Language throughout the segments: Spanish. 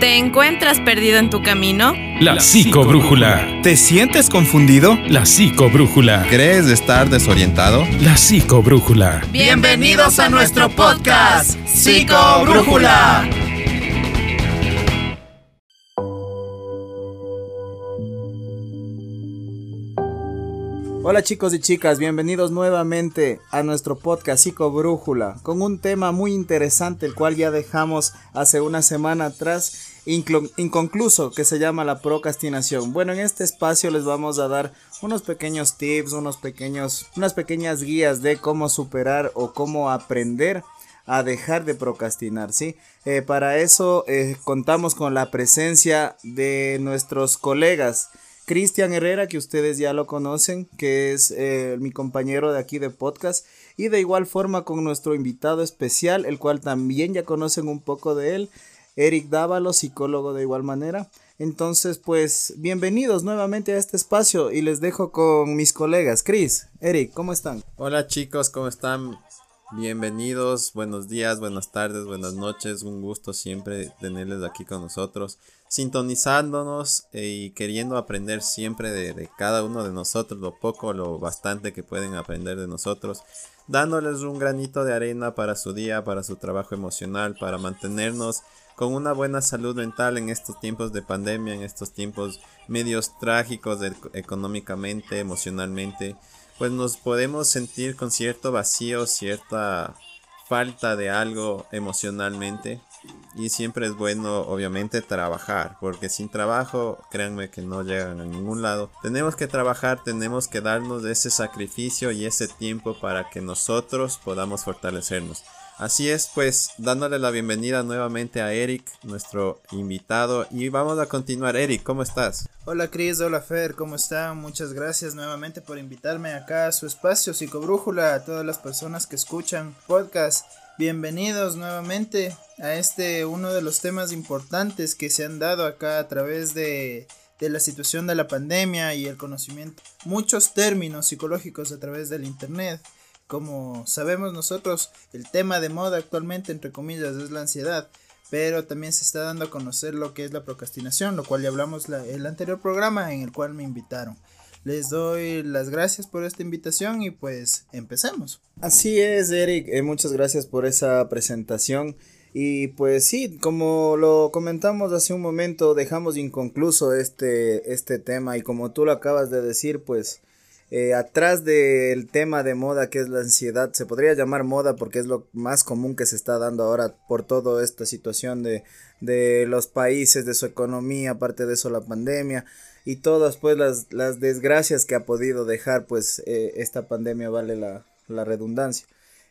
¿Te encuentras perdido en tu camino? La psicobrújula. ¿Te sientes confundido? La psicobrújula. ¿Crees estar desorientado? La psicobrújula. Bienvenidos a nuestro podcast, Psicobrújula. Hola chicos y chicas, bienvenidos nuevamente a nuestro podcast Psicobrújula con un tema muy interesante el cual ya dejamos hace una semana atrás inconcluso que se llama la procrastinación. Bueno, en este espacio les vamos a dar unos pequeños tips, unos pequeños, unas pequeñas guías de cómo superar o cómo aprender a dejar de procrastinar, ¿sí? Eh, para eso eh, contamos con la presencia de nuestros colegas Cristian Herrera, que ustedes ya lo conocen, que es eh, mi compañero de aquí de podcast, y de igual forma con nuestro invitado especial, el cual también ya conocen un poco de él, Eric Dávalo, psicólogo de igual manera. Entonces, pues, bienvenidos nuevamente a este espacio y les dejo con mis colegas. Chris, Eric, ¿cómo están? Hola chicos, ¿cómo están? Bienvenidos, buenos días, buenas tardes, buenas noches, un gusto siempre tenerles aquí con nosotros sintonizándonos eh, y queriendo aprender siempre de, cada uno de nosotros, lo poco, lo bastante que pueden aprender de nosotros, dándoles un granito de arena para su día, para su trabajo emocional, para mantenernos con una buena salud mental en estos tiempos de pandemia, en estos tiempos medios trágicos económicamente, emocionalmente, pues nos podemos sentir con cierto vacío, cierta falta de algo emocionalmente y siempre es bueno, obviamente, trabajar, porque sin trabajo, créanme que no llegan a ningún lado. Tenemos que trabajar, tenemos que darnos ese sacrificio y ese tiempo para que nosotros podamos fortalecernos. Así es, pues dándole la bienvenida nuevamente a Eric, nuestro invitado, y vamos a continuar. Eric, ¿cómo estás? Hola Cris, hola Fer, ¿cómo están? Muchas gracias nuevamente por invitarme acá a su espacio Psicobrújula, a todas las personas que escuchan podcast. Bienvenidos nuevamente a este uno de los temas importantes que se han dado acá a través de, de la situación de la pandemia y el conocimiento. Muchos términos psicológicos a través del internet como sabemos nosotros, el tema de moda actualmente, entre comillas, es la ansiedad, pero también se está dando a conocer lo que es la procrastinación, lo cual ya hablamos en el anterior programa en el cual me invitaron. Les doy las gracias por esta invitación y pues empecemos. Así es, Eric, eh, muchas gracias por esa presentación. Y pues sí, como lo comentamos hace un momento, dejamos inconcluso este, este tema y como tú lo acabas de decir, pues eh, atrás del tema de moda que es la ansiedad, se podría llamar moda porque es lo más común que se está dando ahora por toda esta situación de, de los países, de su economía, aparte de eso la pandemia y todas pues las, las desgracias que ha podido dejar pues eh, esta pandemia vale la, la redundancia.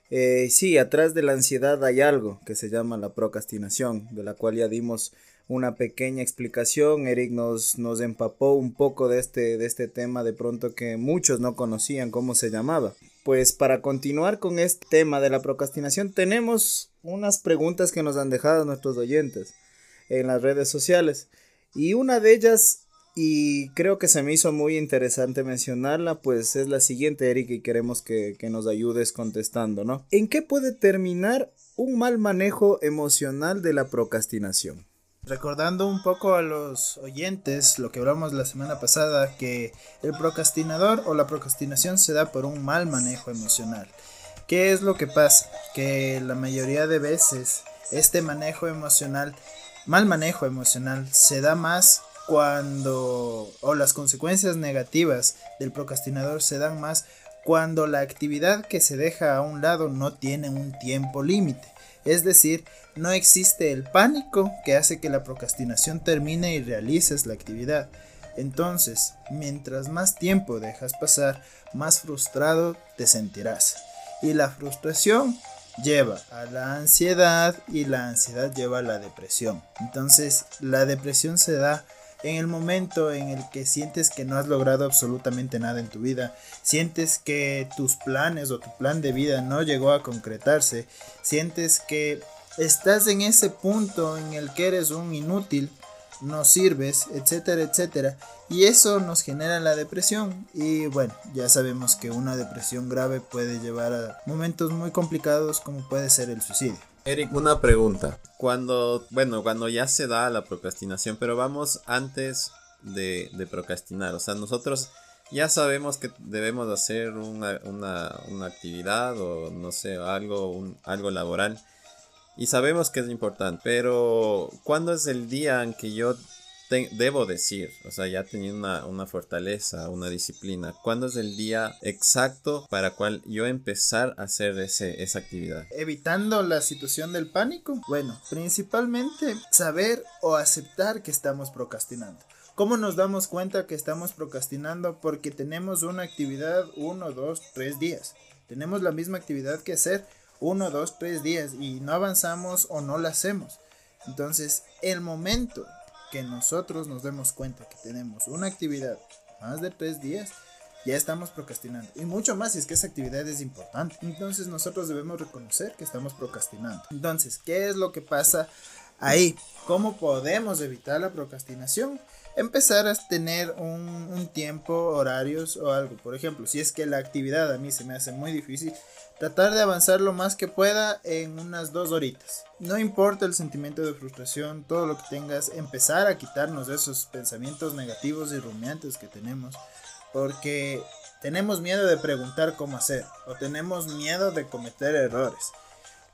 Eh, sí, atrás de la ansiedad hay algo que se llama la procrastinación, de la cual ya dimos una pequeña explicación. Eric nos, nos empapó un poco de este, de este tema de pronto que muchos no conocían cómo se llamaba. Pues para continuar con este tema de la procrastinación tenemos unas preguntas que nos han dejado nuestros oyentes en las redes sociales. Y una de ellas, y creo que se me hizo muy interesante mencionarla, pues es la siguiente, Eric, y queremos que, que nos ayudes contestando, ¿no? ¿En qué puede terminar un mal manejo emocional de la procrastinación? Recordando un poco a los oyentes lo que hablamos la semana pasada, que el procrastinador o la procrastinación se da por un mal manejo emocional. ¿Qué es lo que pasa? Que la mayoría de veces este manejo emocional, mal manejo emocional, se da más cuando, o las consecuencias negativas del procrastinador se dan más cuando la actividad que se deja a un lado no tiene un tiempo límite. Es decir, no existe el pánico que hace que la procrastinación termine y realices la actividad. Entonces, mientras más tiempo dejas pasar, más frustrado te sentirás. Y la frustración lleva a la ansiedad y la ansiedad lleva a la depresión. Entonces, la depresión se da en el momento en el que sientes que no has logrado absolutamente nada en tu vida, sientes que tus planes o tu plan de vida no llegó a concretarse, sientes que estás en ese punto en el que eres un inútil, no sirves, etcétera, etcétera. Y eso nos genera la depresión. Y bueno, ya sabemos que una depresión grave puede llevar a momentos muy complicados como puede ser el suicidio. Eric, una pregunta. Cuando, bueno, cuando ya se da la procrastinación, pero vamos antes de, procrastinar. O sea, nosotros ya sabemos que debemos hacer una, una, una actividad o no sé, algo, un, algo laboral. Y sabemos que es importante, pero ¿cuándo es el día en que yo debo decir, o sea, ya teniendo una, una, fortaleza, una disciplina, ¿cuándo es el día exacto para cual yo empezar a hacer ese, esa actividad? Evitando la situación del pánico. Bueno, principalmente saber o aceptar que estamos procrastinando. ¿Cómo nos damos cuenta que estamos procrastinando? Porque tenemos una actividad uno, dos, tres días. Tenemos la misma actividad que hacer uno, dos, tres días y no avanzamos o no la hacemos. Entonces, el momento que nosotros nos demos cuenta que tenemos una actividad más de tres días, ya estamos procrastinando. Y mucho más si es que esa actividad es importante. Entonces nosotros debemos reconocer que estamos procrastinando. Entonces, ¿qué es lo que pasa ahí? ¿Cómo podemos evitar la procrastinación? Empezar a tener un, tiempo, horarios o algo. Por ejemplo, si es que la actividad a mí se me hace muy difícil, tratar de avanzar lo más que pueda en unas dos horitas. No importa el sentimiento de frustración, todo lo que tengas, empezar a quitarnos de esos pensamientos negativos y rumiantes que tenemos, porque tenemos miedo de preguntar cómo hacer o tenemos miedo de cometer errores.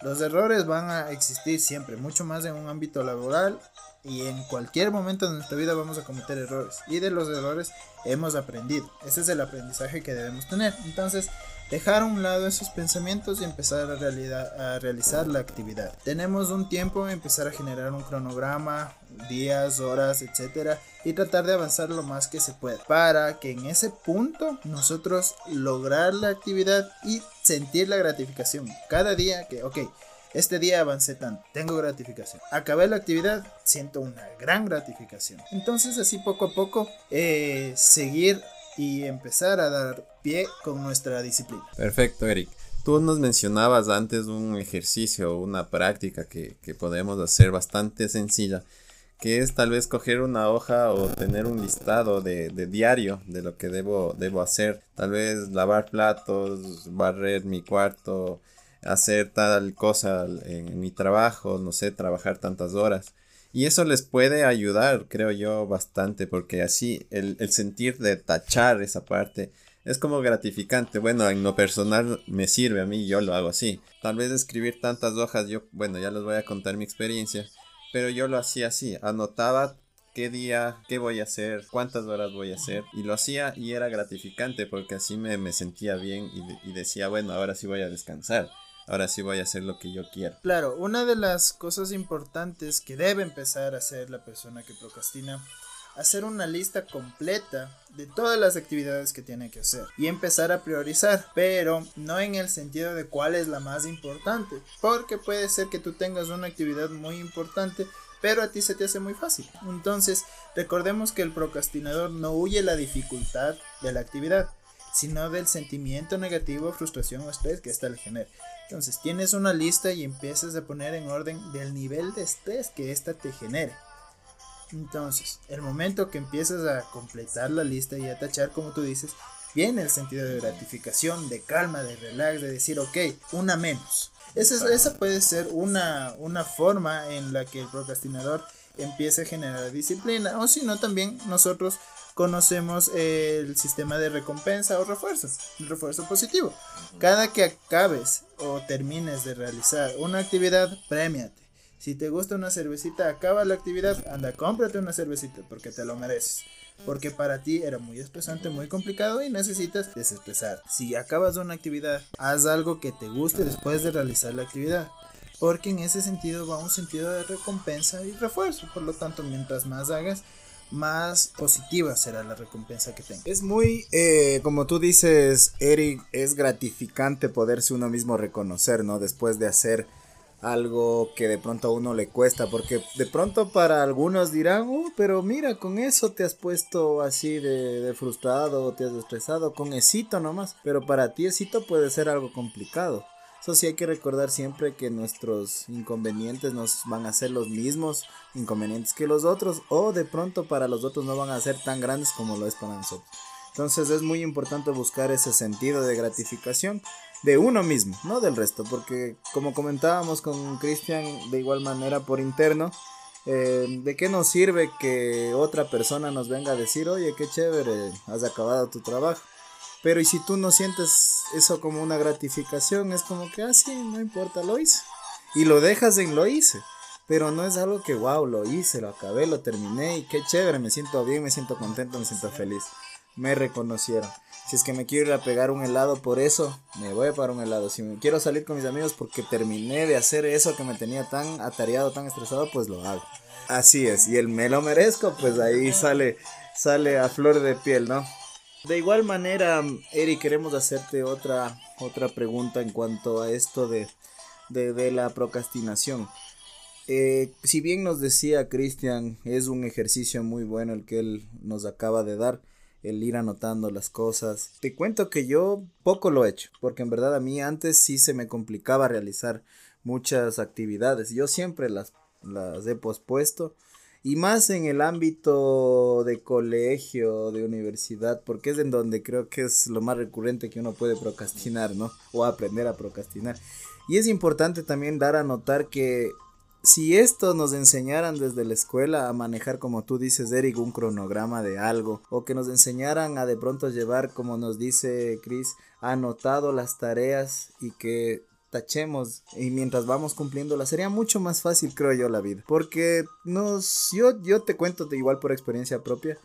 Los errores van a existir siempre, mucho más en un ámbito laboral y en cualquier momento de nuestra vida vamos a cometer errores y de los errores hemos aprendido. Ese es el aprendizaje que debemos tener. Entonces, dejar a un lado esos pensamientos y empezar a, realizar la actividad. Tenemos un tiempo, empezar a generar un cronograma, días, horas, etcétera, y tratar de avanzar lo más que se pueda para que en ese punto nosotros lograr la actividad y sentir la gratificación. Cada día que, ok, este día avancé tanto, tengo gratificación. Acabé la actividad, siento una gran gratificación. Entonces así poco a poco eh, seguir y empezar a dar pie con nuestra disciplina. Perfecto, Eric. Tú nos mencionabas antes un ejercicio, una práctica que, podemos hacer bastante sencilla, que es tal vez coger una hoja o tener un listado de, diario de lo que debo, debo hacer. Tal vez lavar platos, barrer mi cuarto, hacer tal cosa en mi trabajo, no sé, trabajar tantas horas. Y eso les puede ayudar, creo yo, bastante, porque así el, sentir de tachar esa parte es como gratificante. Bueno, en lo personal me sirve a mí, yo lo hago así. Tal vez escribir tantas hojas, yo, bueno, ya les voy a contar mi experiencia, pero yo lo hacía así, anotaba qué día, qué voy a hacer, cuántas horas voy a hacer. Y lo hacía y era gratificante porque así me, me sentía bien y, y, decía, bueno, ahora sí voy a descansar ahora sí voy a hacer lo que yo quiero. Claro, una de las cosas importantes que debe empezar a hacer la persona que procrastina hacer una lista completa de todas las actividades que tiene que hacer y empezar a priorizar, pero no en el sentido de cuál es la más importante, porque puede ser que tú tengas una actividad muy importante, pero a ti se te hace muy fácil. Entonces, recordemos que el procrastinador no huye la dificultad de la actividad, sino del sentimiento negativo, frustración o estrés que ésta le genera. Entonces tienes una lista y empiezas a poner en orden del nivel de estrés que ésta te genere. Entonces, el momento que empiezas a completar la lista y a tachar, como tú dices, viene el sentido de gratificación, de calma, de relax, de decir, ok, una menos. Esa, esa puede ser una, una forma en la que el procrastinador empiece a generar disciplina, o si no, también nosotros conocemos el sistema de recompensa o refuerzo, el refuerzo positivo. Cada que acabes o termines de realizar una actividad, premiate. Si te gusta una cervecita, acaba la actividad, anda, cómprate una cervecita porque te lo mereces. Porque para ti era muy estresante, muy complicado y necesitas desestresar. Si acabas una actividad, haz algo que te guste después de realizar la actividad porque en ese sentido va un sentido de recompensa y refuerzo. Por lo tanto, mientras más hagas, más positiva será la recompensa que tenga. Es muy, eh, como tú dices, Eric, es gratificante poderse uno mismo reconocer, ¿no? Después de hacer algo que de pronto a uno le cuesta, porque de pronto para algunos dirán, oh, pero mira, con eso te has puesto así de, frustrado, te has estresado, con esito nomás, pero para ti esito puede ser algo complicado. Eso sí hay que recordar siempre que nuestros inconvenientes nos van a ser los mismos inconvenientes que los otros o de pronto para los otros no van a ser tan grandes como lo es para nosotros. Entonces es muy importante buscar ese sentido de gratificación de uno mismo, no del resto, porque como comentábamos con Cristian de igual manera por interno, eh, ¿de qué nos sirve que otra persona nos venga a decir, oye, qué chévere, has acabado tu trabajo? Pero y si tú no sientes eso como una gratificación, es como que, ah, sí, no importa, lo hice. Y lo dejas en lo hice. Pero no es algo que, wow, lo hice, lo acabé, lo terminé y qué chévere, me siento bien, me siento contento, me siento feliz. Me reconocieron. Si es que me quiero ir a pegar un helado por eso, me voy para un helado. Si me quiero salir con mis amigos porque terminé de hacer eso que me tenía tan atareado, tan estresado, pues lo hago. Así es, y el me lo merezco, pues ahí sale, sale a flor de piel, ¿no? De igual manera, Eri, queremos hacerte otra, otra pregunta en cuanto a esto de, de, la procrastinación. Eh, si bien nos decía Cristian, es un ejercicio muy bueno el que él nos acaba de dar, el ir anotando las cosas. Te cuento que yo poco lo he hecho, porque en verdad a mí antes sí se me complicaba realizar muchas actividades. Yo siempre las, las he pospuesto y más en el ámbito de colegio, de universidad, porque es en donde creo que es lo más recurrente que uno puede procrastinar, ¿no? O aprender a procrastinar. Y es importante también dar a notar que si esto nos enseñaran desde la escuela a manejar, como tú dices, Eric, un cronograma de algo, o que nos enseñaran a de pronto llevar, como nos dice Chris, anotado las tareas y que tachemos y mientras vamos cumpliéndola sería mucho más fácil creo yo la vida. Porque nos yo yo te cuento de igual por experiencia propia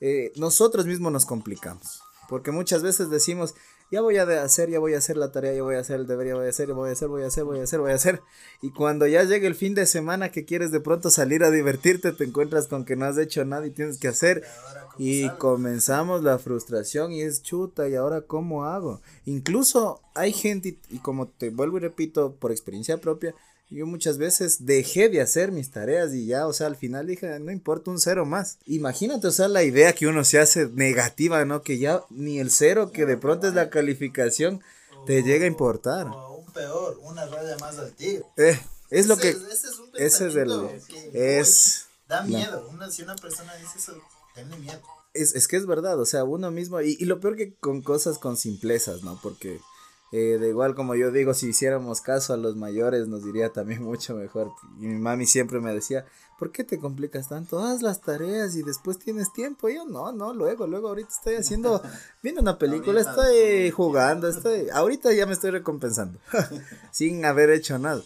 eh, nosotros mismos nos complicamos. Porque muchas veces decimos ya voy a hacer, ya voy a hacer la tarea, ya voy a hacer el deber, ya voy a hacer, voy a hacer, voy a hacer, voy a hacer, voy a hacer. Y cuando ya llegue el fin de semana que quieres de pronto salir a divertirte, te encuentras con que no has hecho nada y tienes que hacer. Y comenzamos la frustración y es chuta, ¿y ahora cómo hago? Incluso hay gente, y como te vuelvo y repito por experiencia propia, yo muchas veces dejé de hacer mis tareas y ya, o sea, al final dije, no importa un cero más. Imagínate, o sea, la idea que uno se hace negativa, ¿no? Que ya ni el cero, que de pronto es la calificación, te llega a importar. O un peor, una raya más al tigre. Eh, es lo que... Ese es, el... es... Da miedo. Una, si una persona dice eso, tiene miedo. Es, es que es verdad, o sea, uno mismo, y, y lo peor que con cosas con simplezas, ¿no? Porque eh, de igual como yo digo, si hiciéramos caso a los mayores nos diría también mucho mejor. Y mi mami siempre me decía, ¿por qué te complicas tanto? Haz las tareas y después tienes tiempo. Y yo, no, no, luego, luego, ahorita estoy haciendo, viendo una película, estoy jugando, estoy, ahorita ya me estoy recompensando, sin haber hecho nada.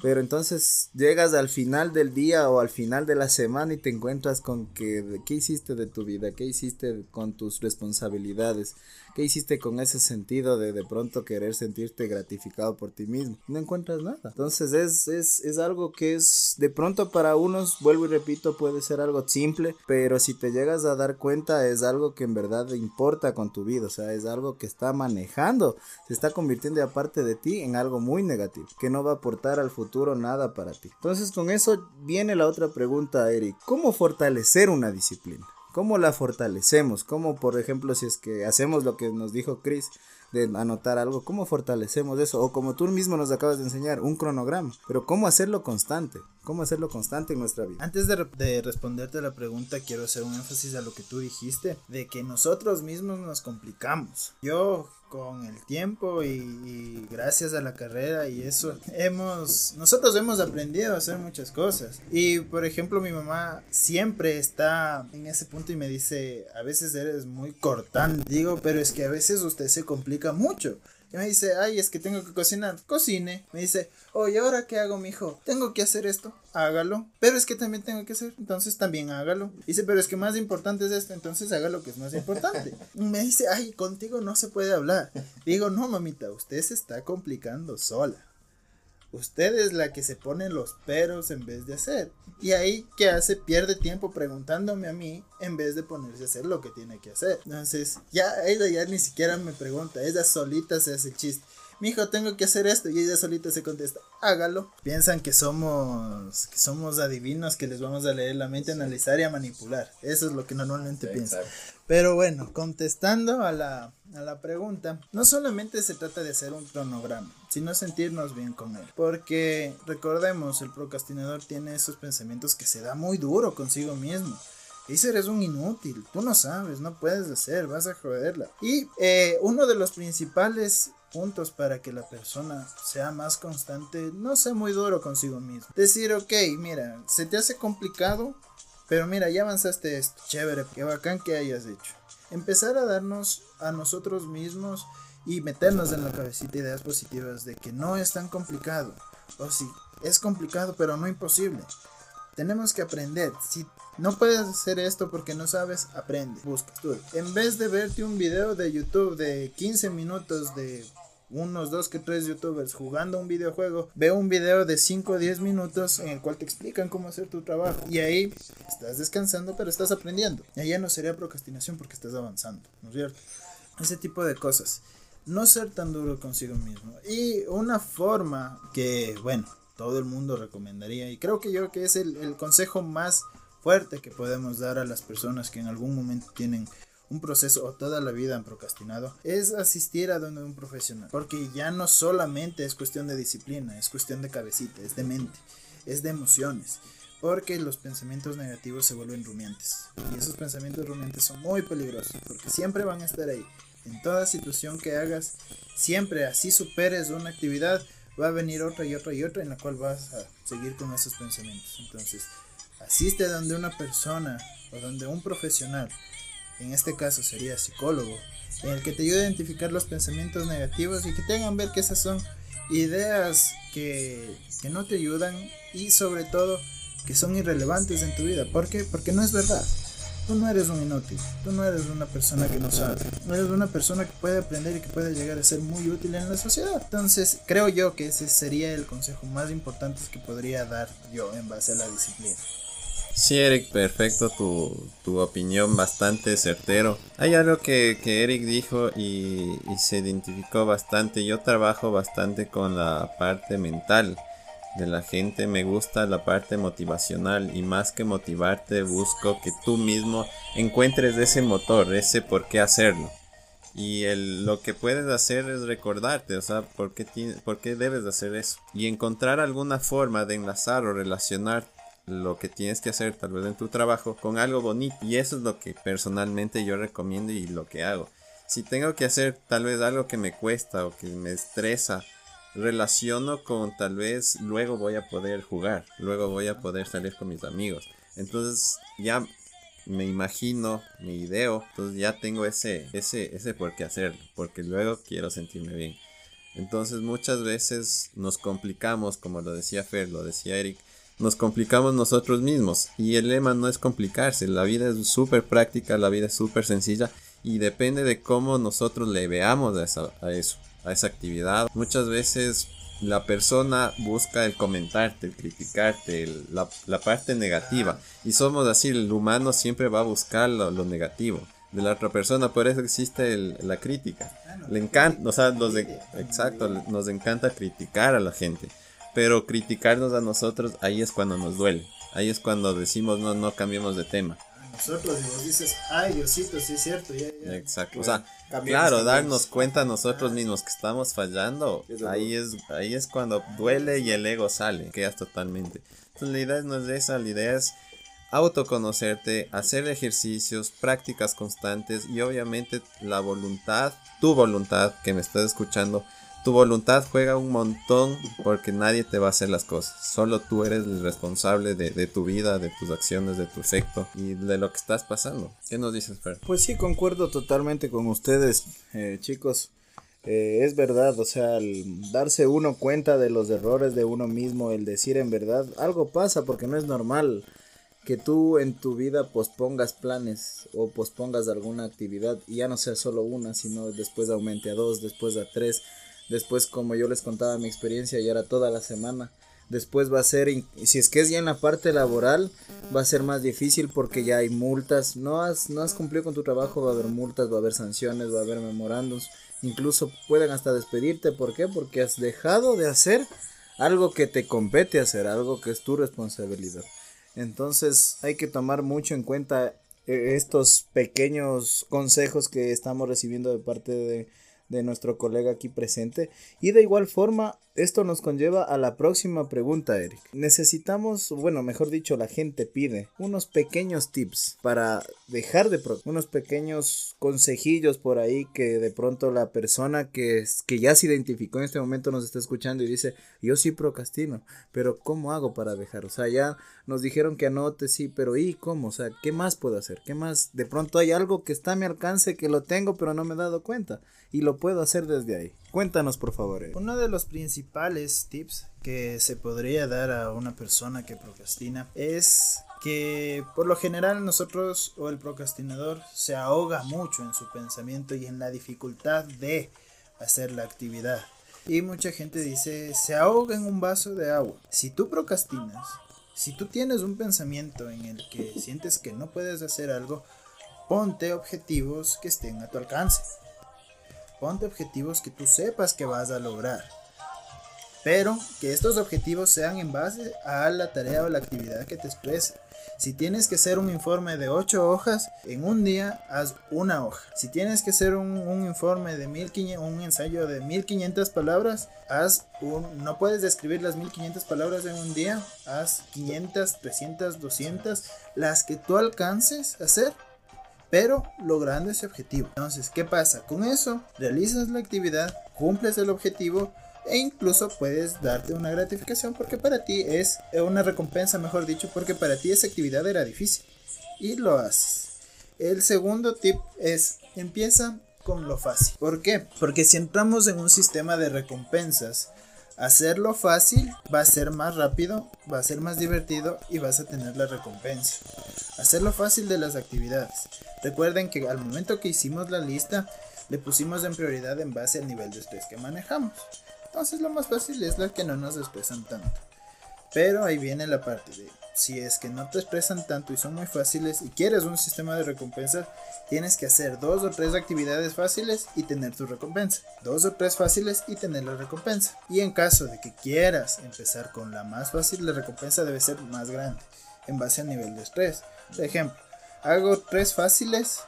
Pero entonces llegas al final del día o al final de la semana y te encuentras con que, ¿qué hiciste de tu vida? ¿Qué hiciste con tus responsabilidades? ¿Qué hiciste con ese sentido de de pronto querer sentirte gratificado por ti mismo? No encuentras nada. Entonces es, es, es algo que es de pronto para unos, vuelvo y repito, puede ser algo simple, pero si te llegas a dar cuenta es algo que en verdad importa con tu vida, o sea, es algo que está manejando, se está convirtiendo aparte de ti en algo muy negativo, que no va a aportar al futuro nada para ti. Entonces con eso viene la otra pregunta, Eric, ¿cómo fortalecer una disciplina? ¿Cómo la fortalecemos? ¿Cómo, por ejemplo, si es que hacemos lo que nos dijo Chris de anotar algo, cómo fortalecemos eso? O como tú mismo nos acabas de enseñar, un cronograma. Pero ¿cómo hacerlo constante? ¿Cómo hacerlo constante en nuestra vida? Antes de, de responderte la pregunta, quiero hacer un énfasis a lo que tú dijiste, de que nosotros mismos nos complicamos. Yo con el tiempo y, gracias a la carrera y eso hemos nosotros hemos aprendido a hacer muchas cosas. Y por ejemplo mi mamá siempre está en ese punto y me dice a veces eres muy cortante digo pero es que a veces usted se complica mucho y me dice, ay, es que tengo que cocinar. Cocine. Me dice, oye, ¿ahora qué hago, mijo? Tengo que hacer esto. Hágalo. Pero es que también tengo que hacer. Entonces también hágalo. Dice, pero es que más importante es esto. Entonces haga lo que es más importante. me dice, ay, contigo no se puede hablar. Digo, no, mamita, usted se está complicando sola. Usted es la que se pone los peros en vez de hacer. Y ahí, ¿qué hace? Pierde tiempo preguntándome a mí en vez de ponerse a hacer lo que tiene que hacer. Entonces, ya ella ya ni siquiera me pregunta, ella solita se hace el chiste. Mi hijo, tengo que hacer esto. Y ella solita se contesta, hágalo. Piensan que somos, que somos adivinos, que les vamos a leer la mente, analizar y a manipular. Eso es lo que normalmente piensan. Pero bueno, contestando a la, a la pregunta, no solamente se trata de hacer un cronograma, sino sentirnos bien con él. Porque recordemos, el procrastinador tiene esos pensamientos que se da muy duro consigo mismo. Acer es un inútil, tú no sabes, no puedes hacer, vas a joderla. Y eh, uno de los principales puntos para que la persona sea más constante, no sea muy duro consigo mismo. Decir, ok, mira, se te hace complicado, pero mira, ya avanzaste esto, chévere, qué bacán que hayas hecho. Empezar a darnos a nosotros mismos y meternos en la cabecita ideas positivas de que no es tan complicado. O si es complicado, pero no imposible. Tenemos que aprender. Si no puedes hacer esto porque no sabes, aprende, busca, estudia. En vez de verte un video de YouTube de 15 minutos de unos dos que tres youtubers jugando un videojuego, ve un video de 5 o 10 minutos en el cual te explican cómo hacer tu trabajo. Y ahí estás descansando, pero estás aprendiendo. Y allá no sería procrastinación porque estás avanzando, ¿no es cierto? Ese tipo de cosas. No ser tan duro consigo mismo. Y una forma que, bueno, todo el mundo recomendaría. Y creo que yo que es el, consejo más fuerte que podemos dar a las personas que en algún momento tienen un proceso o toda la vida han procrastinado es asistir a donde un profesional. Porque ya no solamente es cuestión de disciplina, es cuestión de cabecita, es de mente, es de emociones. Porque los pensamientos negativos se vuelven rumiantes. Y esos pensamientos rumiantes son muy peligrosos. Porque siempre van a estar ahí. En toda situación que hagas, siempre así superes una actividad, va a venir otra y otra y otra en la cual vas a seguir con esos pensamientos. Entonces, asiste donde una persona o donde un profesional, en este caso sería psicólogo, en el que te ayude a identificar los pensamientos negativos y que te hagan ver que esas son ideas que, que no te ayudan y sobre todo que son irrelevantes en tu vida. ¿Por qué? Porque no es verdad. Tú no eres un inútil, tú no eres una persona que no sabe, eres una persona que puede aprender y que puede llegar a ser muy útil en la sociedad. Entonces, creo yo que ese sería el consejo más importante que podría dar yo en base a la disciplina. Sí, Eric, perfecto, tu, tu opinión bastante certero. Hay algo que, que Eric dijo y, se identificó bastante. Yo trabajo bastante con la parte mental de la gente me gusta la parte motivacional y más que motivarte busco que tú mismo encuentres ese motor, ese por qué hacerlo. Y el, lo que puedes hacer es recordarte, o sea, por qué, por qué debes de hacer eso. Y encontrar alguna forma de enlazar o relacionar lo que tienes que hacer tal vez en tu trabajo con algo bonito. Y eso es lo que personalmente yo recomiendo y lo que hago. Si tengo que hacer tal vez algo que me cuesta o que me estresa relaciono con tal vez luego voy a poder jugar, luego voy a poder salir con mis amigos. Entonces ya me imagino, me ideo, entonces ya tengo ese, ese, ese por qué hacerlo, porque luego quiero sentirme bien. Entonces muchas veces nos complicamos, como lo decía Fer, lo decía Eric, nos complicamos nosotros mismos. Y el lema no es complicarse, la vida es súper práctica, la vida es súper sencilla y depende de cómo nosotros le veamos a eso a esa actividad. Muchas veces la persona busca el comentarte, el criticarte, la, parte negativa. Y somos así, el humano siempre va a buscar lo, negativo de la otra persona, por eso existe la crítica. Le encanta, exacto, nos encanta criticar a la gente, pero criticarnos a nosotros, ahí es cuando nos duele, ahí es cuando decimos no, no cambiemos de tema nosotros y vos dices, ay Diosito, sí es cierto, ya, ya. Exacto, o sea, claro, darnos cuenta nosotros mismos que estamos fallando, ahí es, ahí es cuando duele y el ego sale, quedas totalmente. Entonces la idea no es esa, la idea es autoconocerte, hacer ejercicios, prácticas constantes y obviamente la voluntad, tu voluntad que me estás escuchando, tu voluntad juega un montón porque nadie te va a hacer las cosas. Solo tú eres el responsable de, tu vida, de tus acciones, de tu efecto y de lo que estás pasando. ¿Qué nos dices, Fer? Pues sí, concuerdo totalmente con ustedes, eh, chicos. Eh, es verdad, o sea, darse uno cuenta de los errores de uno mismo, el decir en verdad, algo pasa porque no es normal que tú en tu vida pospongas planes o pospongas alguna actividad y ya no sea solo una, sino después aumente a dos, después a tres Después, como yo les contaba mi experiencia, ya era toda la semana. Después va a ser, si es que es ya en la parte laboral, va a ser más difícil porque ya hay multas. No has, no has cumplido con tu trabajo, va a haber multas, va a haber sanciones, va a haber memorándums. Incluso pueden hasta despedirte. ¿Por qué? Porque has dejado de hacer algo que te compete hacer, algo que es tu responsabilidad. Entonces hay que tomar mucho en cuenta eh, estos pequeños consejos que estamos recibiendo de parte de de nuestro colega aquí presente. Y de igual forma, Esto nos conlleva a la próxima pregunta, Eric. Necesitamos, bueno, mejor dicho, la gente pide unos pequeños tips para dejar de unos pequeños consejillos por ahí que de pronto la persona que, que ya se identificó en este momento nos está escuchando y dice, yo sí procrastino, pero ¿cómo hago para dejar? O sea, ya nos dijeron que anote, sí, pero ¿y cómo? O sea, ¿qué más puedo hacer? ¿Qué más? De pronto hay algo que está a mi alcance que lo tengo, pero no me he dado cuenta y lo puedo hacer desde ahí. Cuéntanos, por favor. Uno de los principales tips que se podría dar a una persona que procrastina es que por lo general nosotros o el procrastinador se ahoga mucho en su pensamiento y en la dificultad de hacer la actividad. Y mucha gente dice, se ahoga en un vaso de agua. Si tú procrastinas, si tú tienes un pensamiento en el que sientes que no puedes hacer algo, ponte objetivos que estén a tu alcance. Ponte objetivos que tú sepas que vas a lograr. Pero que estos objetivos sean en base a la tarea o la actividad que te exprese. Si tienes que hacer un informe de 8 hojas, en un día haz una hoja. Si tienes que hacer un, informe de 1500, un ensayo de 1500 palabras, haz un, no puedes describir las 1500 palabras en un día, haz 500, 300, 200, las que tú alcances a hacer pero logrando ese objetivo. Entonces, ¿qué pasa? Con eso realizas la actividad, cumples el objetivo e incluso puedes darte una gratificación porque para ti es eh, una recompensa, mejor dicho, porque para ti esa actividad era difícil y lo haces. El segundo tip es empieza con lo fácil. ¿Por qué? Porque si entramos en un sistema de recompensas, hacerlo fácil va a ser más rápido, va a ser más divertido y vas a tener la recompensa. Hacerlo fácil de las actividades. Recuerden que al momento que hicimos la lista, le pusimos en prioridad en base al nivel de estrés que manejamos. Entonces lo más fácil es la que no nos expresan tanto. Pero ahí viene la parte de si es que no te expresan tanto y son muy fáciles y quieres un sistema de recompensas, tienes que hacer dos o tres actividades fáciles y tener tu recompensa. Dos o tres fáciles y tener la recompensa. Y en caso de que quieras empezar con la más fácil, la recompensa debe ser más grande en base al nivel de estrés. Por ejemplo, hago tres fáciles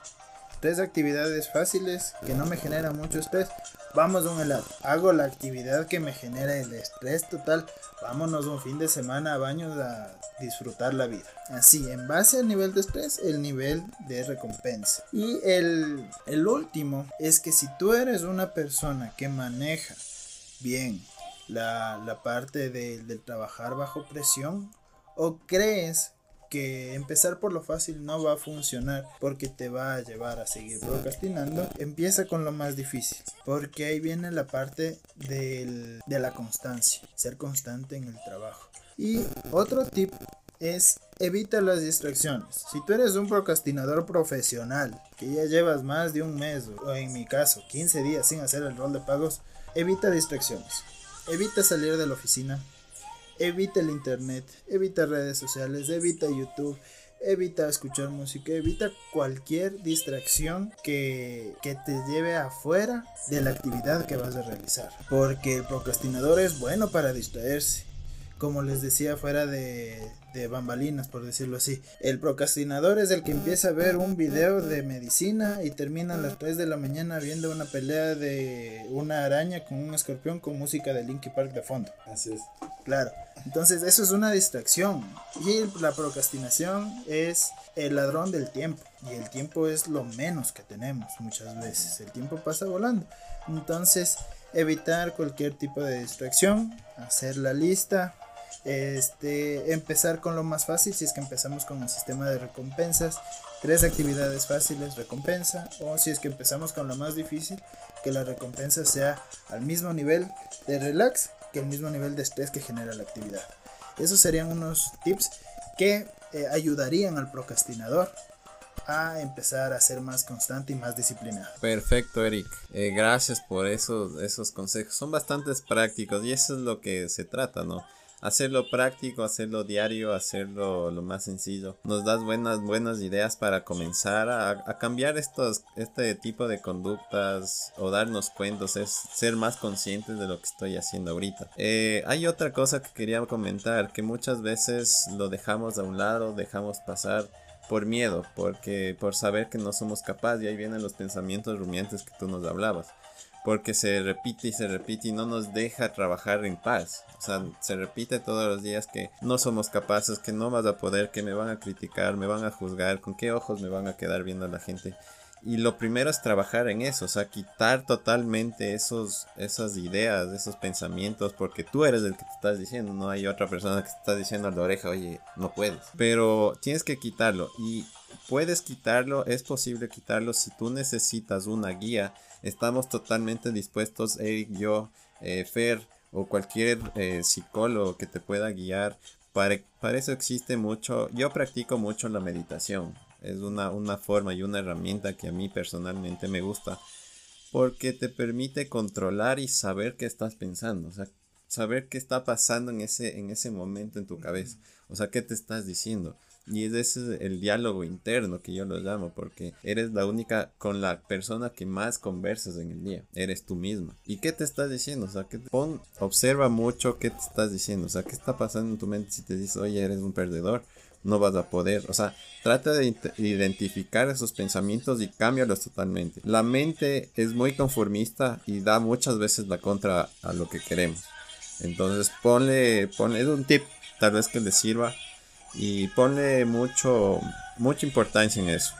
tres actividades fáciles que no me generan mucho estrés. Vamos a un helado. Hago la actividad que me genera el estrés total. Vámonos un fin de semana a baños a disfrutar la vida. Así, en base al nivel de estrés, el nivel de recompensa. Y el, el último es que si tú eres una persona que maneja bien la, la parte de, trabajar bajo presión o crees que empezar por lo fácil no va a funcionar porque te va a llevar a seguir procrastinando, empieza con lo más difícil, porque ahí viene la parte de la constancia, ser constante en el trabajo. Y otro tip es evita las distracciones. Si tú eres un procrastinador profesional que ya llevas más de un mes o en mi caso 15 días sin hacer el rol de pagos, evita distracciones. Evita salir de la oficina, evita el internet, evita redes sociales, evita YouTube, evita escuchar música, evita cualquier distracción que, que, te lleve afuera de la actividad que vas a realizar. Porque el procrastinador es bueno para distraerse. Como les decía fuera de, de bambalinas, por decirlo así. El procrastinador es el que empieza a ver un video de medicina y termina a las 3 de la mañana viendo una pelea de una araña con un escorpión con música de Linkin Park de fondo. Así es. Claro. Entonces eso es una distracción. Y la procrastinación es el ladrón del tiempo. Y el tiempo es lo menos que tenemos muchas veces. El tiempo pasa volando. Entonces evitar cualquier tipo de distracción. Hacer la lista este, empezar con lo más fácil, si es que empezamos con el sistema de recompensas, tres actividades fáciles, recompensa, o si es que empezamos con lo más difícil, que la recompensa sea al mismo nivel de relax que el mismo nivel de estrés que genera la actividad. Esos serían unos tips que eh, ayudarían al procrastinador a empezar a ser más constante y más disciplinado. Perfecto, Eric. Eh, gracias por esos, esos consejos. Son bastantes prácticos y eso es lo que se trata, ¿no? Hacerlo práctico, hacerlo diario, hacerlo lo más sencillo. Nos das buenas, buenas ideas para comenzar a, cambiar estos, este tipo de conductas o darnos cuentos, es ser más conscientes de lo que estoy haciendo ahorita. Eh, hay otra cosa que quería comentar, que muchas veces lo dejamos a un lado, dejamos pasar por miedo, porque por saber que no somos capaces, y ahí vienen los pensamientos rumiantes que tú nos hablabas. Porque se repite y se repite y no nos deja trabajar en paz. O sea, se repite todos los días que no somos capaces, que no vas a poder, que me van a criticar, me van a juzgar, con qué ojos me van a quedar viendo a la gente. Y lo primero es trabajar en eso, o sea, quitar totalmente esos, esas ideas, esos pensamientos, porque tú eres el que te estás diciendo, no hay otra persona que te está diciendo a la oreja, oye, no puedes. Pero tienes que quitarlo y puedes quitarlo, es posible quitarlo si tú necesitas una guía. Estamos totalmente dispuestos, Eric, yo, eh, Fer o cualquier eh, psicólogo que te pueda guiar. Para, para eso existe mucho, yo practico mucho la meditación es una, una forma y una herramienta que a mí personalmente me gusta porque te permite controlar y saber qué estás pensando, o sea, saber qué está pasando en ese, en ese momento en tu cabeza, o sea, qué te estás diciendo. Y ese es el diálogo interno que yo lo llamo, porque eres la única con la persona que más conversas en el día. Eres tú misma. ¿Y qué te estás diciendo? O sea, que pon, observa mucho qué te estás diciendo. O sea, qué está pasando en tu mente si te dices, oye, eres un perdedor no vas a poder. O sea, trata de identificar esos pensamientos y cámbialos totalmente. La mente es muy conformista y da muchas veces la contra a lo que queremos. Entonces ponle, ponle, es un tip tal vez que le sirva y ponle mucho, mucha importancia en eso.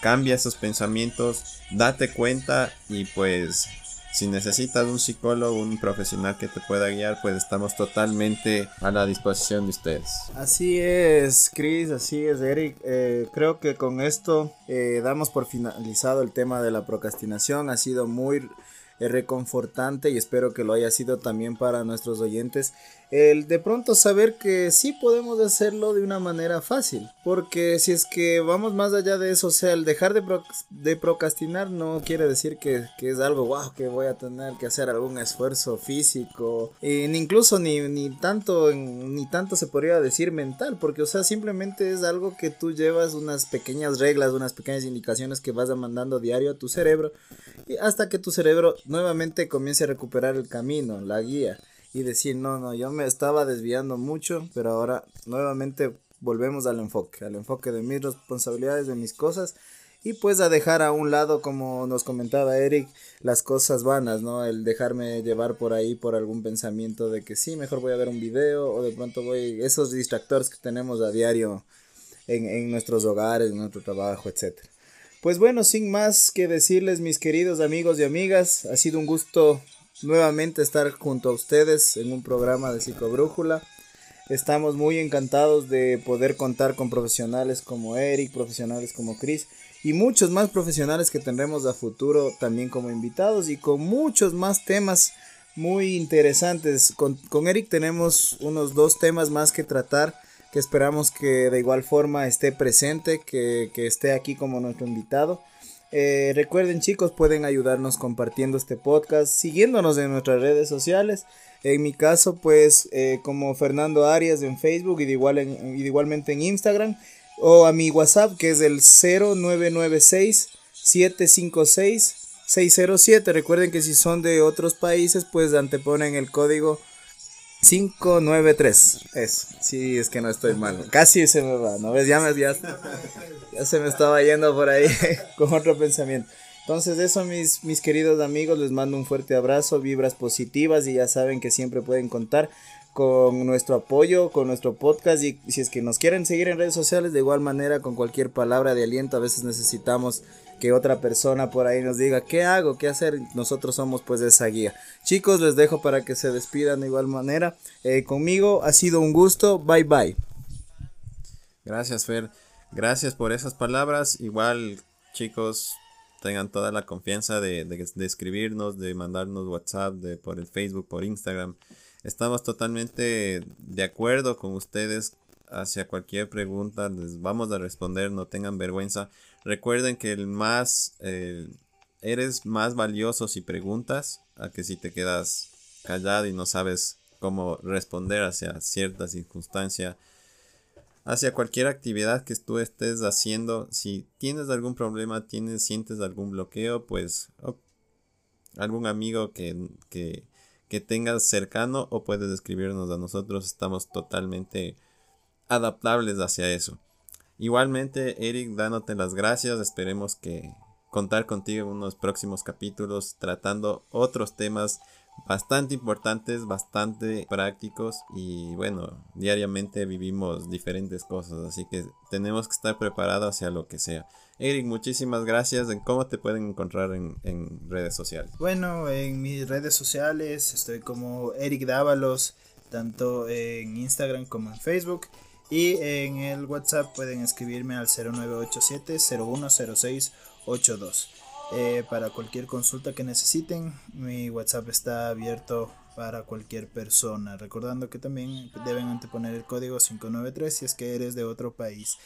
Cambia esos pensamientos, date cuenta y pues si necesitas un psicólogo, un profesional que te pueda guiar, pues estamos totalmente a la disposición de ustedes. Así es, Chris, así es, Eric. Eh, creo que con esto eh, damos por finalizado el tema de la procrastinación. Ha sido muy eh, reconfortante y espero que lo haya sido también para nuestros oyentes el de pronto saber que sí podemos hacerlo de una manera fácil. Porque si es que vamos más allá de eso, o sea, el dejar de, procrastinar no quiere decir que, es algo, wow, que voy a tener que hacer algún esfuerzo físico. Ni incluso ni, ni, tanto, ni tanto se podría decir mental, porque o sea, simplemente es algo que tú llevas unas pequeñas reglas, unas pequeñas indicaciones que vas mandando diario a tu cerebro. Y hasta que tu cerebro nuevamente comience a recuperar el camino, la guía y decir, no, no, yo me estaba desviando mucho, pero ahora nuevamente volvemos al enfoque, al enfoque de mis responsabilidades, de mis cosas y pues a dejar a un lado, como nos comentaba Eric, las cosas vanas, ¿no? El dejarme llevar por ahí por algún pensamiento de que sí, mejor voy a ver un video o de pronto voy, esos distractores que tenemos a diario en, en nuestros hogares, en nuestro trabajo, etc. Pues bueno, sin más que decirles, mis queridos amigos y amigas, ha sido un gusto nuevamente estar junto a ustedes en un programa de Psicobrújula. Estamos muy encantados de poder contar con profesionales como Eric, profesionales como Chris y muchos más profesionales que tendremos a futuro también como invitados y con muchos más temas muy interesantes. Con, Eric tenemos unos dos temas más que tratar que esperamos que de igual forma esté presente, que, que esté aquí como nuestro invitado. Eh, recuerden chicos, pueden ayudarnos compartiendo este podcast, siguiéndonos en nuestras redes sociales. En mi caso, pues eh, como Fernando Arias en Facebook y, de igual en, igualmente en Instagram. O a mi WhatsApp que es el 0996 756 607. Recuerden que si son de otros países, pues anteponen el código 593. Es, sí, es que no estoy mal. Casi se me va, ¿no ves? Ya, me, ya, se me estaba yendo por ahí con otro pensamiento. Entonces eso mis, mis queridos amigos, les mando un fuerte abrazo, vibras positivas y ya saben que siempre pueden contar con nuestro apoyo, con nuestro podcast y si es que nos quieren seguir en redes sociales de igual manera con cualquier palabra de aliento, a veces necesitamos que otra persona por ahí nos diga qué hago, qué hacer, nosotros somos pues esa guía. Chicos, les dejo para que se despidan de igual manera. Eh, conmigo ha sido un gusto, bye bye. Gracias Fer, gracias por esas palabras. Igual chicos, tengan toda la confianza de, de, escribirnos, de mandarnos WhatsApp, de por el Facebook, por Instagram. Estamos totalmente de acuerdo con ustedes hacia cualquier pregunta, les vamos a responder, no tengan vergüenza. Recuerden que el más eh, eres más valioso si preguntas a que si te quedas callado y no sabes cómo responder hacia cierta circunstancia. Hacia cualquier actividad que tú estés haciendo, si tienes algún problema, tienes, sientes algún bloqueo, pues algún amigo que, que, que tengas cercano o puedes escribirnos a nosotros, estamos totalmente adaptables hacia eso. Igualmente, Eric, dándote las gracias. Esperemos que contar contigo en unos próximos capítulos tratando otros temas bastante importantes, bastante prácticos y bueno, diariamente vivimos diferentes cosas, así que tenemos que estar preparados hacia lo que sea. Eric, muchísimas gracias. ¿En cómo te pueden encontrar en, en, redes sociales? Bueno, en mis redes sociales estoy como Eric Dávalos, tanto en Instagram como en Facebook. Y en el WhatsApp pueden escribirme al 0987 010682. Eh, para cualquier consulta que necesiten, mi WhatsApp está abierto para cualquier persona. Recordando que también deben anteponer el código 593 si es que eres de otro país.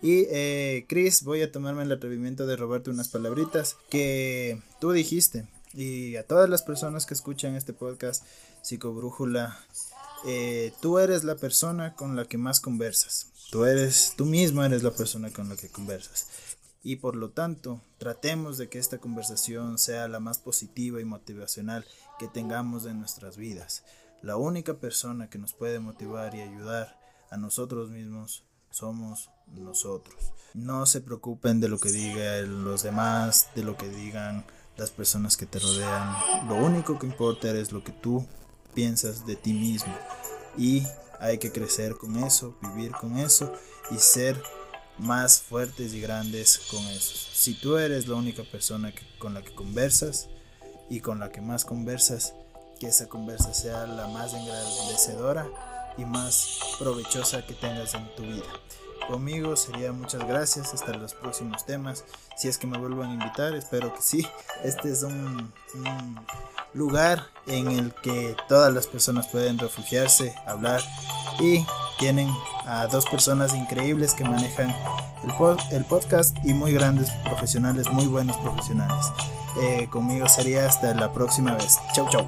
Y eh, Chris, voy a tomarme el atrevimiento de robarte unas palabritas que tú dijiste. Y a todas las personas que escuchan este podcast, Psicobrújula, eh, tú eres la persona con la que más conversas. Tú eres, tú mismo eres la persona con la que conversas y por lo tanto tratemos de que esta conversación sea la más positiva y motivacional que tengamos en nuestras vidas. La única persona que nos puede motivar y ayudar a nosotros mismos somos nosotros. No se preocupen de lo que digan los demás, de lo que digan las personas que te rodean. Lo único que importa es lo que tú piensas de ti mismo. Y hay que crecer con eso, vivir con eso y ser más fuertes y grandes con eso. Si tú eres la única persona con la que conversas y con la que más conversas, que esa conversa sea la más engrandecedora y más provechosa que tengas en tu vida. Conmigo sería muchas gracias hasta los próximos temas. Si es que me vuelvan a invitar, espero que sí. Este es un, lugar en el que todas las personas pueden refugiarse, hablar y tienen a dos personas increíbles que manejan el, el podcast y muy grandes profesionales, muy buenos profesionales. Eh, conmigo sería hasta la próxima vez. Chau, chau.